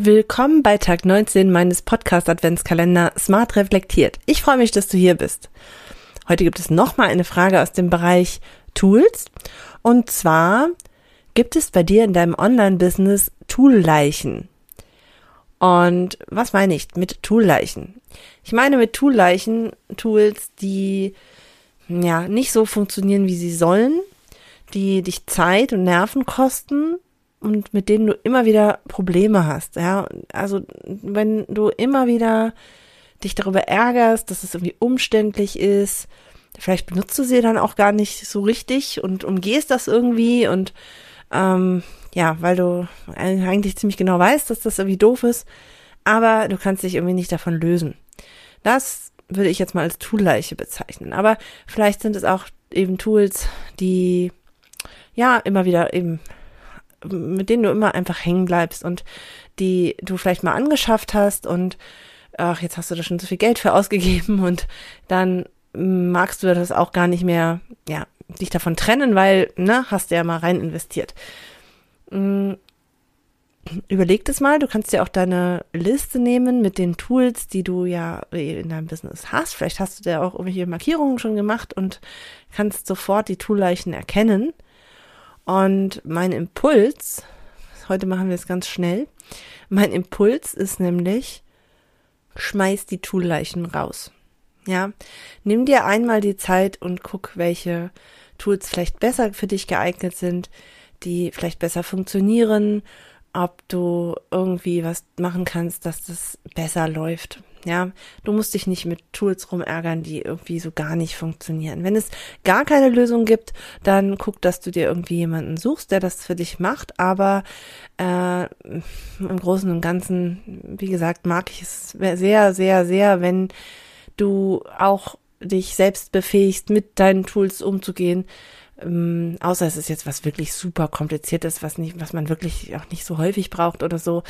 Willkommen bei Tag 19 meines Podcast Adventskalender Smart Reflektiert. Ich freue mich, dass du hier bist. Heute gibt es nochmal eine Frage aus dem Bereich Tools. Und zwar, gibt es bei dir in deinem Online-Business Toolleichen? Und was meine ich mit Toolleichen? Ich meine mit Toolleichen Tools, die ja nicht so funktionieren, wie sie sollen, die dich Zeit und Nerven kosten und mit denen du immer wieder Probleme hast. Ja, also wenn du immer wieder dich darüber ärgerst, dass es irgendwie umständlich ist, vielleicht benutzt du sie dann auch gar nicht so richtig und umgehst das irgendwie und ähm, ja, weil du eigentlich ziemlich genau weißt, dass das irgendwie doof ist, aber du kannst dich irgendwie nicht davon lösen. Das würde ich jetzt mal als Toolleiche bezeichnen. Aber vielleicht sind es auch eben Tools, die ja immer wieder eben mit denen du immer einfach hängen bleibst und die du vielleicht mal angeschafft hast und ach, jetzt hast du da schon so viel Geld für ausgegeben und dann magst du das auch gar nicht mehr, ja, dich davon trennen, weil, ne, hast du ja mal rein investiert. Mm, überleg das mal, du kannst dir auch deine Liste nehmen mit den Tools, die du ja in deinem Business hast. Vielleicht hast du da auch irgendwelche Markierungen schon gemacht und kannst sofort die Toolleichen erkennen und mein Impuls, heute machen wir es ganz schnell, mein Impuls ist nämlich, schmeiß die Toolleichen raus. Ja, nimm dir einmal die Zeit und guck, welche Tools vielleicht besser für dich geeignet sind, die vielleicht besser funktionieren, ob du irgendwie was machen kannst, dass das besser läuft. Ja, du musst dich nicht mit Tools rumärgern, die irgendwie so gar nicht funktionieren. Wenn es gar keine Lösung gibt, dann guck, dass du dir irgendwie jemanden suchst, der das für dich macht. Aber äh, im Großen und Ganzen, wie gesagt, mag ich es sehr, sehr, sehr, wenn du auch dich selbst befähigst, mit deinen Tools umzugehen. Ähm, außer es ist jetzt was wirklich super kompliziertes, was nicht, was man wirklich auch nicht so häufig braucht oder so.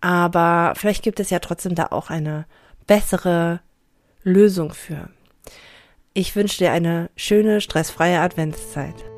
Aber vielleicht gibt es ja trotzdem da auch eine bessere Lösung für. Ich wünsche dir eine schöne, stressfreie Adventszeit.